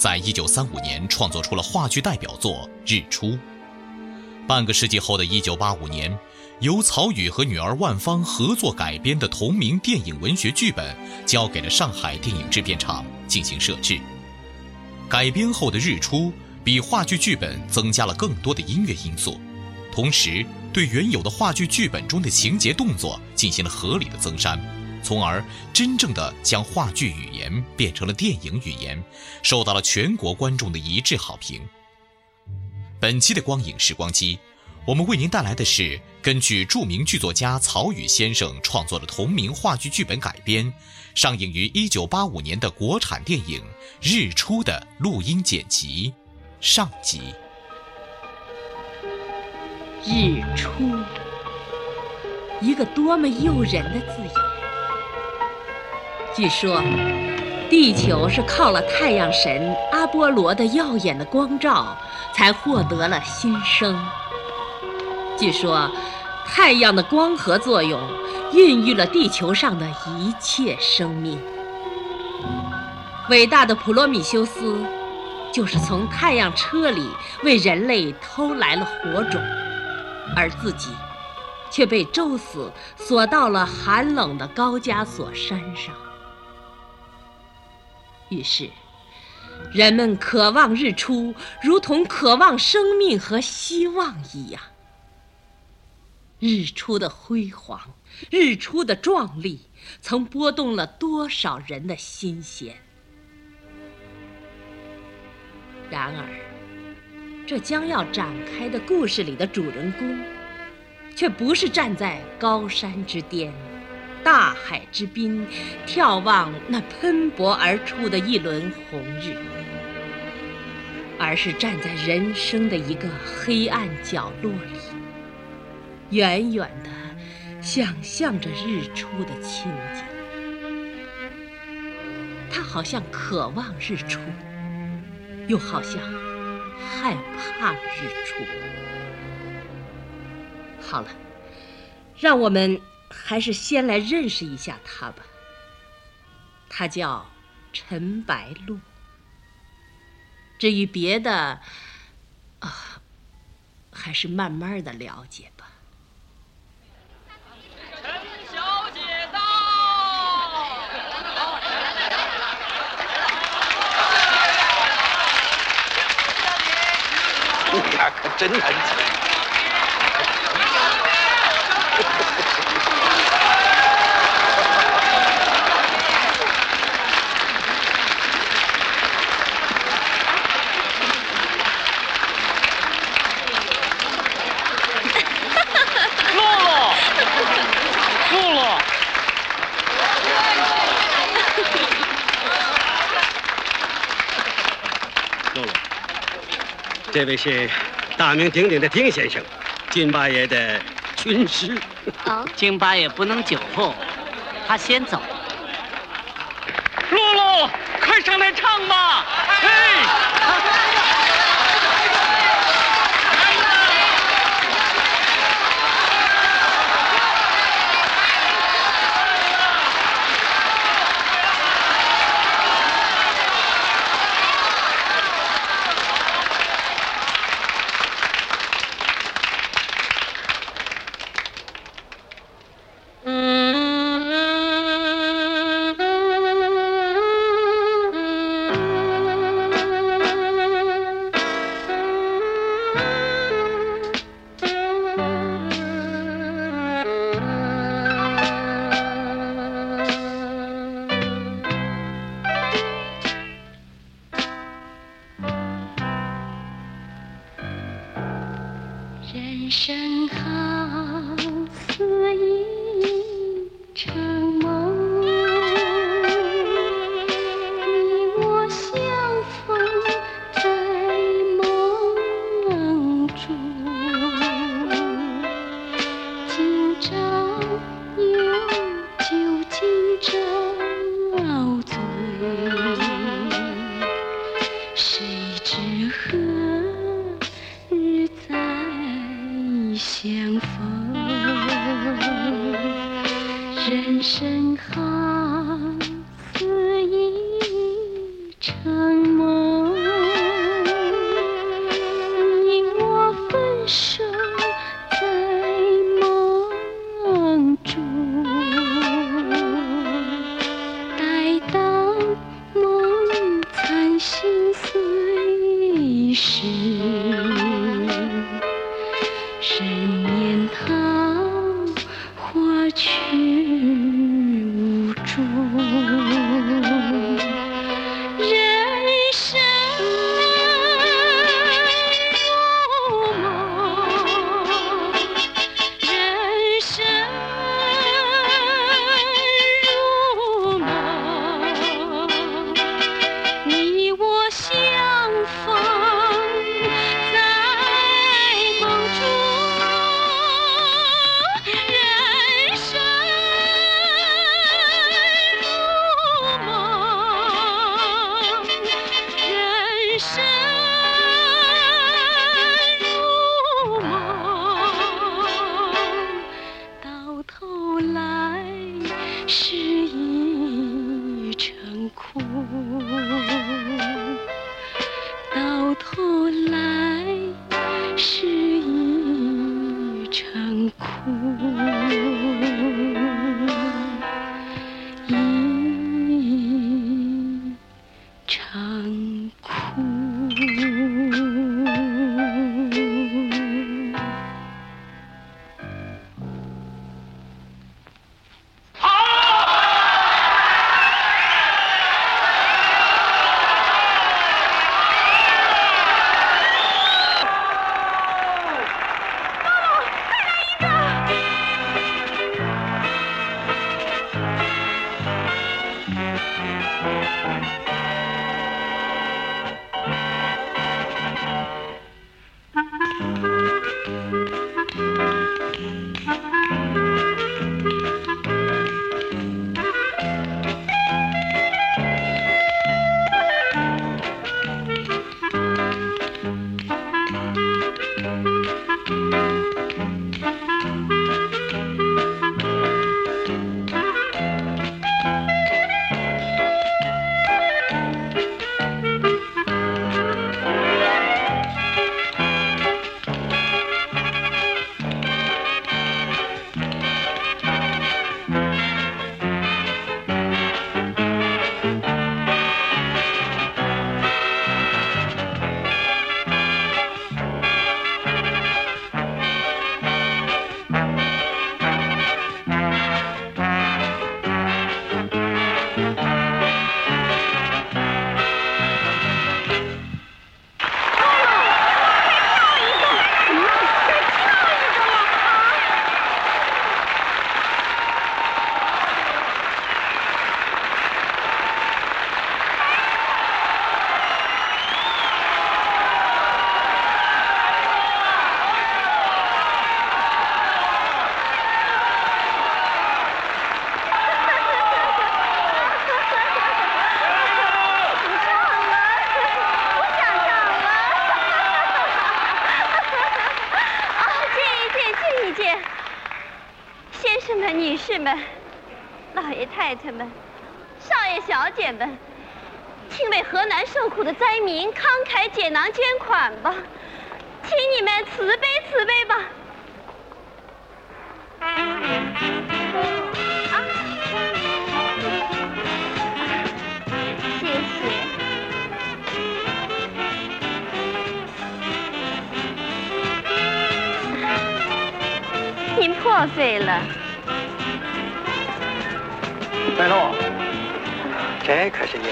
在一九三五年创作出了话剧代表作《日出》。半个世纪后的一九八五年，由曹禺和女儿万芳合作改编的同名电影文学剧本交给了上海电影制片厂进行摄制。改编后的《日出》比话剧剧本增加了更多的音乐因素。同时，对原有的话剧剧本中的情节动作进行了合理的增删，从而真正的将话剧语言变成了电影语言，受到了全国观众的一致好评。本期的光影时光机，我们为您带来的是根据著名剧作家曹禺先生创作的同名话剧剧本改编，上映于1985年的国产电影《日出》的录音剪辑上集。日出，一个多么诱人的字眼。据说，地球是靠了太阳神阿波罗的耀眼的光照，才获得了新生。据说，太阳的光合作用孕育了地球上的一切生命。伟大的普罗米修斯，就是从太阳车里为人类偷来了火种。而自己却被宙斯锁到了寒冷的高加索山上。于是，人们渴望日出，如同渴望生命和希望一样。日出的辉煌，日出的壮丽，曾拨动了多少人的心弦。然而，这将要展开的故事里的主人公，却不是站在高山之巅、大海之滨，眺望那喷薄而出的一轮红日，而是站在人生的一个黑暗角落里，远远的想象着日出的情景。他好像渴望日出，又好像……害怕日出。好了，让我们还是先来认识一下他吧。他叫陈白露。至于别的，啊，还是慢慢的了解吧。陈小姐到。你呀，可真难听。露露，露露，露露，这位是大名鼎鼎的丁先生，金八爷的军师。哦，金八爷不能久候，他先走。露露，快上来唱吧！哎。身后。啊，请为河南受苦的灾民慷慨解囊捐款吧，请你们慈悲慈悲吧。啊，谢谢。您破费了。白露，这可是一位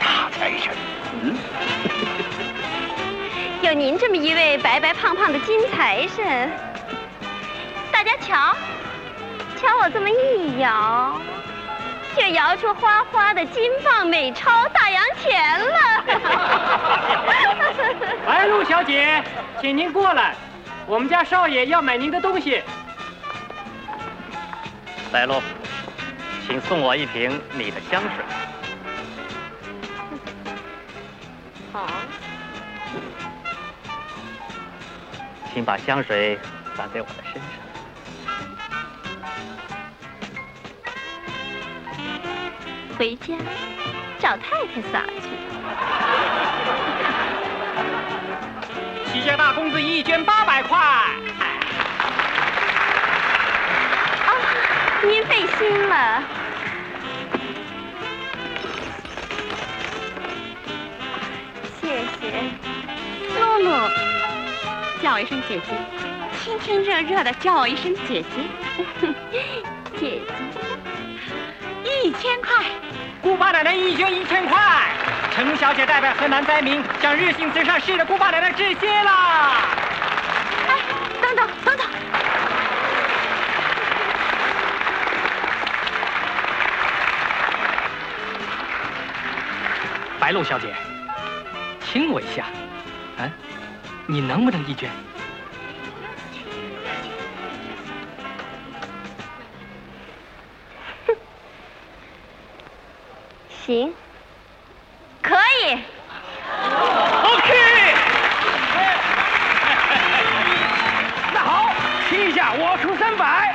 大财神。嗯，有您这么一位白白胖胖的金财神，大家瞧，瞧我这么一摇，就摇出花花的金棒美钞大洋钱了。白露小姐，请您过来，我们家少爷要买您的东西。白露，请送我一瓶你的香水。好，请把香水洒在我的身上。回家找太太撒去。齐家大公子一捐八百块。啊，您费心了。叫我一声姐姐，亲亲热热的叫我一声姐姐，姐姐，一千块，姑八奶奶一捐一千块。程小姐代表河南灾民向日行慈善市的姑八奶奶致谢啦！哎，等等等等，白露小姐，亲我一下，啊，你能不能一卷？行，可以。OK。那好，听一下，我出三百，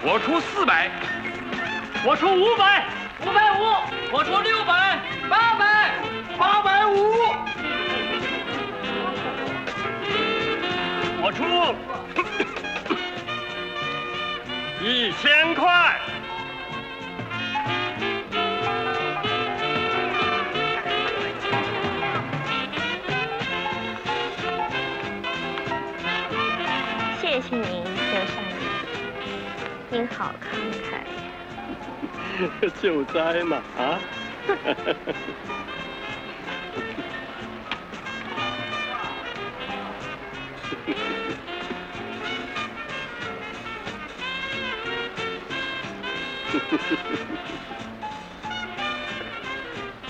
我出四百，我出五百，五百五，我出六百，出 一千块。谢谢您，刘少爷，您好慷慨呀。救灾嘛啊！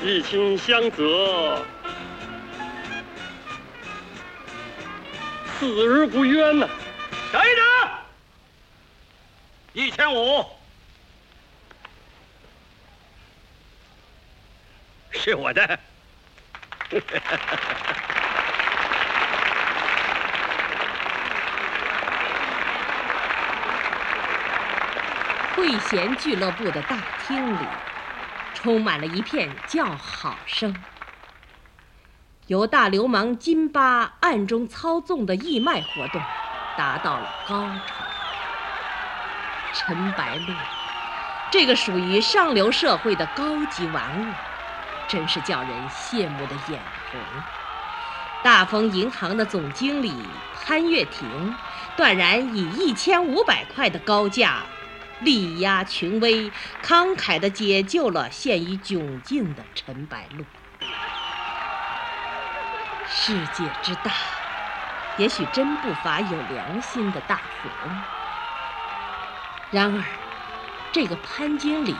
一亲相泽，死而不冤呐、等一等，一千五。是我的。会贤俱乐部的大厅里，充满了一片叫好声。由大流氓金巴暗中操纵的义卖活动，达到了高潮。陈白露，这个属于上流社会的高级玩物，真是叫人羡慕的眼红。大丰银行的总经理潘月亭，断然以一千五百块的高价。力压群威，慷慨地解救了陷于窘境的陈白露。世界之大，也许真不乏有良心的大富翁。然而，这个潘经理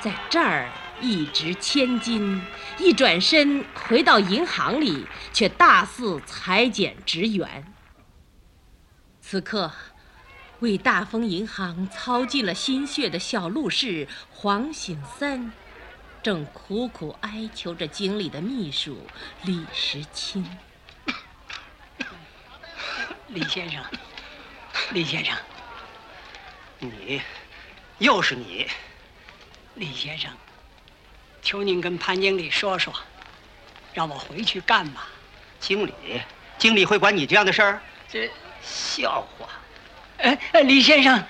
在这儿一掷千金，一转身回到银行里，却大肆裁减职员。此刻。为大丰银行操尽了心血的小陆氏黄醒三，正苦苦哀求着经理的秘书李时清。李先生，李先生，你，又是你，李先生，求您跟潘经理说说，让我回去干吧？经理，经理会管你这样的事儿？这笑话。哎哎，李先生，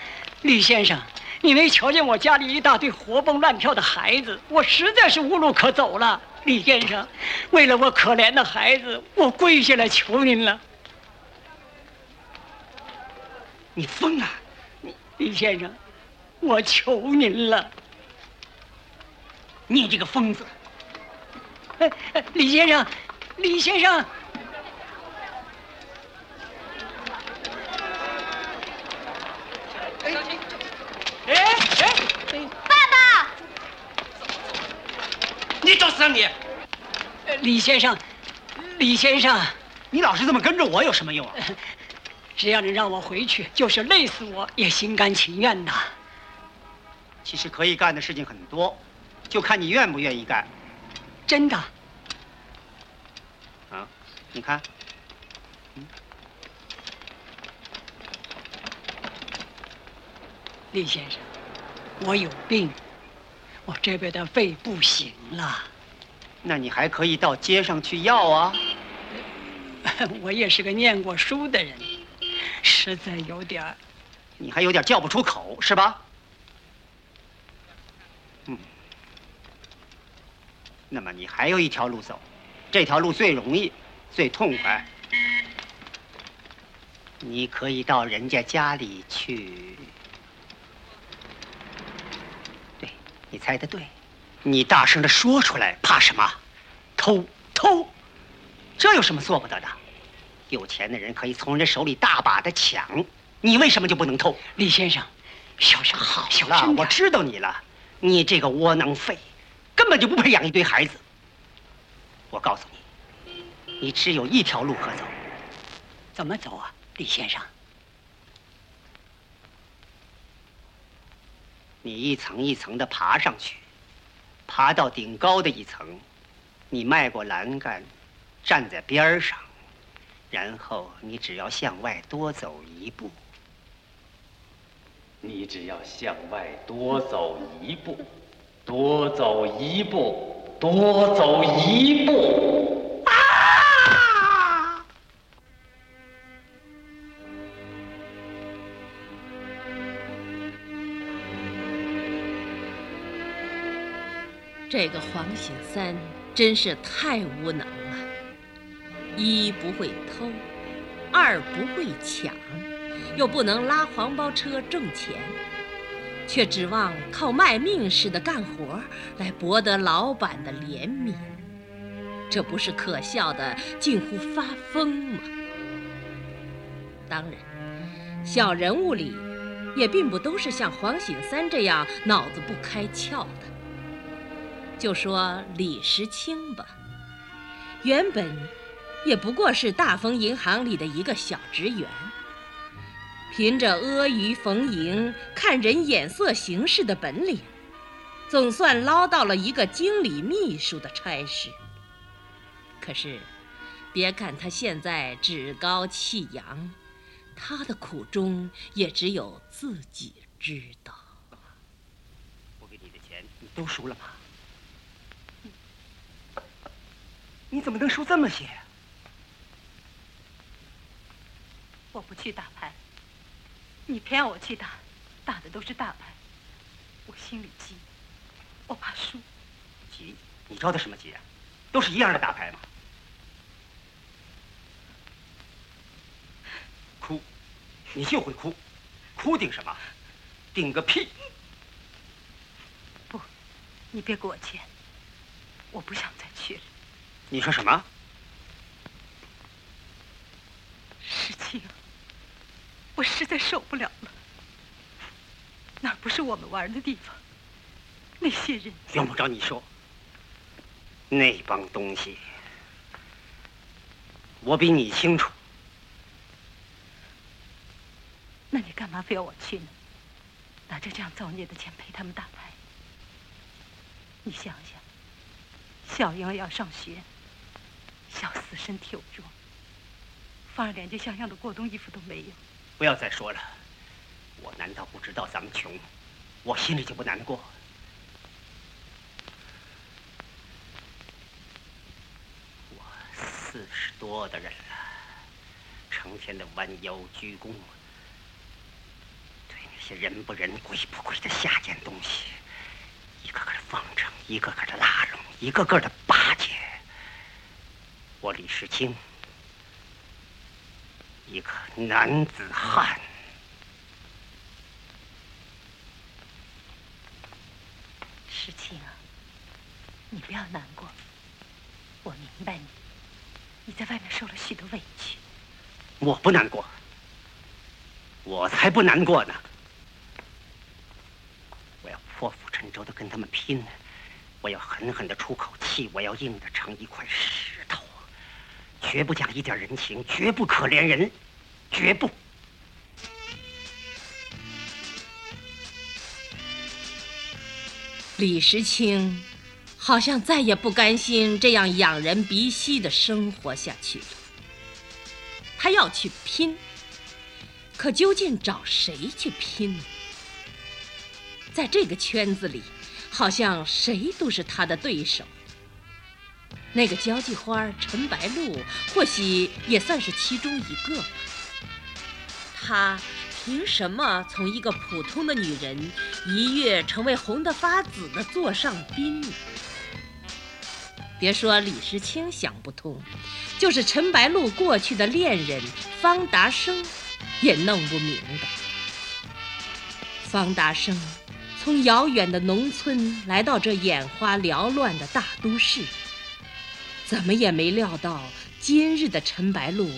李先生，你没瞧见我家里一大堆活蹦乱跳的孩子，我实在是无路可走了。李先生，为了我可怜的孩子，我跪下来求您了。你疯了！你李先生，我求您了。你这个疯子！哎哎，李先生，李先生。哎哎，爸爸！你找死啊你！李先生，李先生，你老是这么跟着我有什么用啊？只要你让我回去，就是累死我也心甘情愿呐。其实可以干的事情很多，就看你愿不愿意干。真的？啊，你看，李先生，我有病，我这边的肺不行了。那你还可以到街上去要啊。我也是个念过书的人，实在有点儿。你还有点叫不出口是吧？嗯。那么你还有一条路走，这条路最容易，最痛快。你可以到人家家里去。对，你猜的对，你大声的说出来，怕什么？偷偷，这有什么做不得的？有钱的人可以从人手里大把的抢，你为什么就不能偷？李先生，小声好，小了，声我知道你了，你这个窝囊废，根本就不配养一堆孩子。我告诉你，你只有一条路可走。怎么走啊，李先生？你一层一层的爬上去，爬到顶高的一层，你迈过栏杆，站在边儿上，然后你只要向外多走一步。你只要向外多走一步，多走一步，多走一步。这个黄醒三真是太无能了，一不会偷，二不会抢，又不能拉黄包车挣钱，却指望靠卖命似的干活来博得老板的怜悯，这不是可笑的近乎发疯吗？当然，小人物里也并不都是像黄醒三这样脑子不开窍的。就说李时清吧，原本也不过是大丰银行里的一个小职员，凭着阿谀逢迎、看人眼色行事的本领，总算捞到了一个经理秘书的差事。可是，别看他现在趾高气扬，他的苦衷也只有自己知道。我给你的钱，你都输了吗？你怎么能输这么些？我不去打牌，你偏要我去打，打的都是大牌，我心里急，我怕输。急？你着的什么急啊？都是一样的大牌嘛。哭，你就会哭，哭顶什么？顶个屁！不，你别给我钱，我不想再去了。你说什么？石青，我实在受不了了。那不是我们玩的地方，那些人用不着你说。那帮东西，我比你清楚。那你干嘛非要我去呢？拿着这样造孽的钱陪他们打牌？你想想，小英要上学。小死身体又弱，反而连件像样的过冬衣服都没有。不要再说了，我难道不知道咱们穷？我心里就不难过。我四十多的人了，成天的弯腰鞠躬，对那些人不人、鬼不鬼的下贱东西，一个个的奉承，一个个的拉拢，一个个的巴。我李世清，一个男子汉。世清啊，你不要难过，我明白你，你在外面受了许多委屈。我不难过，我才不难过呢。我要破釜沉舟的跟他们拼，我要狠狠的出口气，我要硬的成一块石头。绝不讲一点人情，绝不可怜人，绝不。李时清好像再也不甘心这样仰人鼻息的生活下去了。他要去拼，可究竟找谁去拼呢？在这个圈子里，好像谁都是他的对手。那个交际花陈白露，或许也算是其中一个吧。他凭什么从一个普通的女人一跃成为红得发紫的座上宾？别说李时清想不通，就是陈白露过去的恋人方达生，也弄不明白。方达生从遥远的农村来到这眼花缭乱的大都市。怎么也没料到，今日的陈白露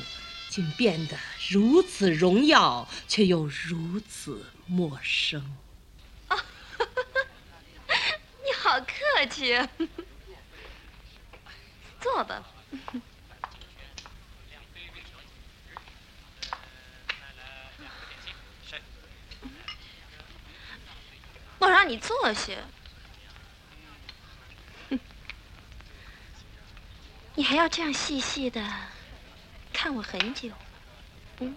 竟变得如此荣耀，却又如此陌生。啊，你好客气，坐吧。我让你坐下。你还要这样细细的看我很久，嗯？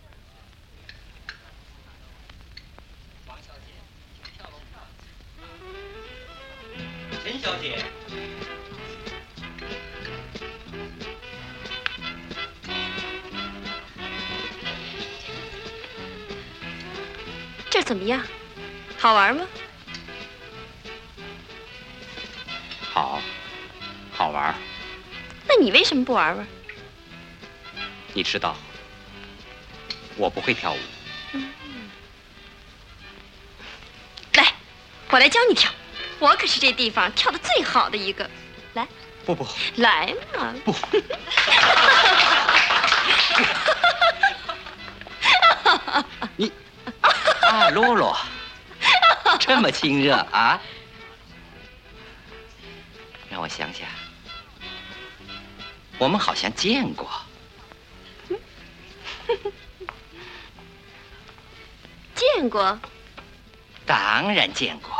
陈小姐，这怎么样？好玩吗？你为什么不玩玩？你知道，我不会跳舞。嗯。来，我来教你跳。我可是这地方跳的最好的一个。来。不不。来嘛。不。你啊，洛洛，这么亲热啊？让我想想。我们好像见过，见过，当然见过。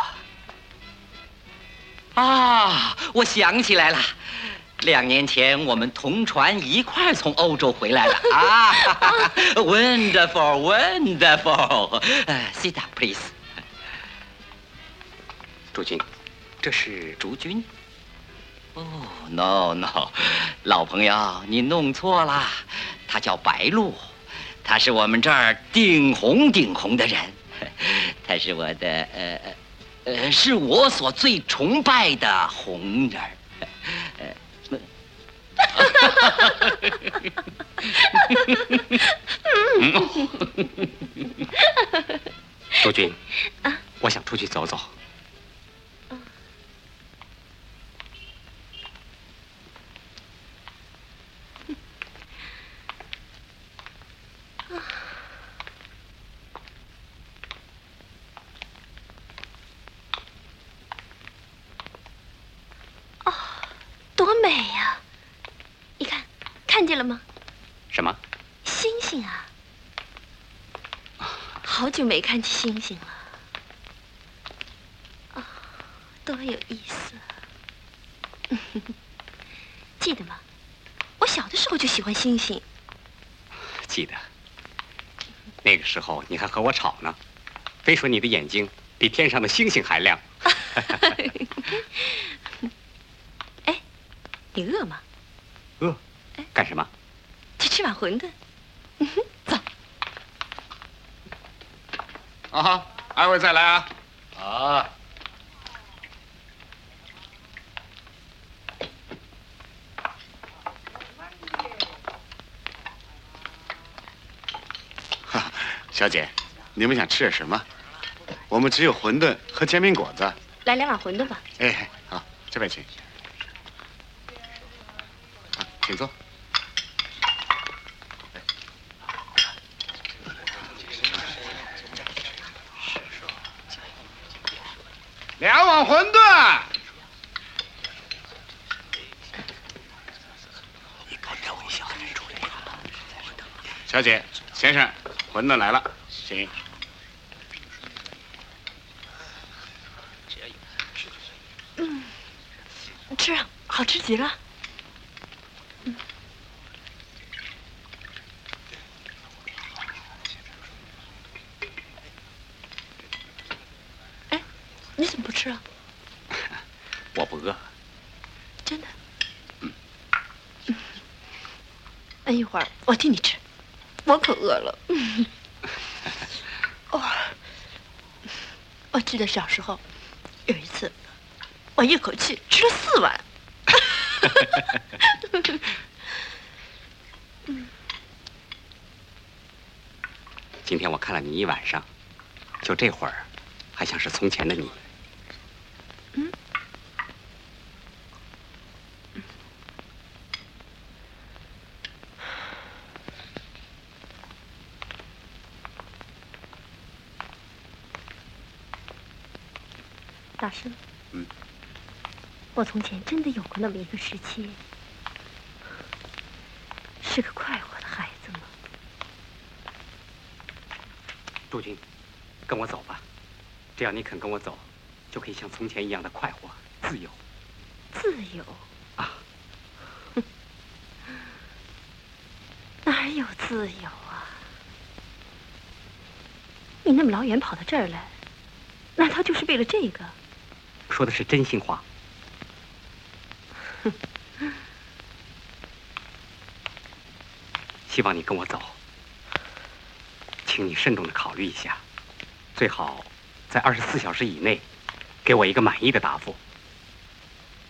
啊，我想起来了，两年前我们同船一块从欧洲回来了 啊！Wonderful，wonderful。Sit down, please。朱军，这是竹君。哦，no，no，老朋友，你弄错了，他叫白露，他是我们这儿顶红顶红的人，他是我的呃呃，是我所最崇拜的红人。杜军，我想出去走走。多美呀！你看，看见了吗？什么？星星啊！好久没看见星星了。啊，多有意思！记得吗？我小的时候就喜欢星星。记得。那个时候你还和我吵呢，非说你的眼睛比天上的星星还亮。哎你饿吗？饿。干什么？去吃碗馄饨。走。啊哈，二位再来啊！啊。哈，小姐，你们想吃点什么？我们只有馄饨和煎饼果子。来两碗馄饨吧。哎，好，这边请。请坐。馄饨。小姐，先生，馄饨来了，请。吃，好吃极了。哎，你怎么不吃啊？我不饿。真的？嗯。那一会儿我替你吃，我可饿了。哦，我记得小时候有一次，我一口气吃了四碗。今天我看了你一晚上，就这会儿，还像是从前的你。大师。嗯。我从前真的有过那么一个时期，是个快活的孩子吗？杜军，跟我走吧，只要你肯跟我走，就可以像从前一样的快活、自由。自由啊？哪有自由啊？你那么老远跑到这儿来，难道就是为了这个？说的是真心话。希望你跟我走，请你慎重的考虑一下，最好在二十四小时以内给我一个满意的答复。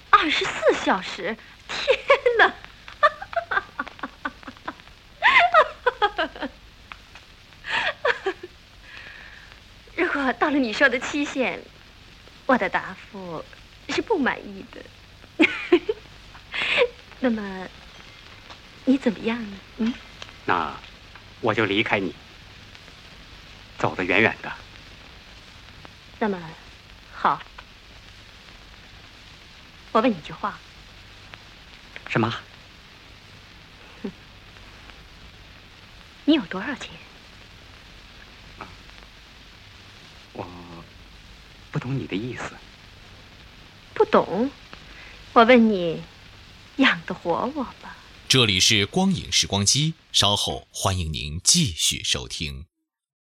二十四小时？天哪！如果到了你说的期限，我的答复是不满意的。那么，你怎么样呢？嗯，那我就离开你，走得远远的。那么，好，我问你句话。什么？你有多少钱？我不懂你的意思。不懂？我问你。养得活我吧。这里是光影时光机，稍后欢迎您继续收听。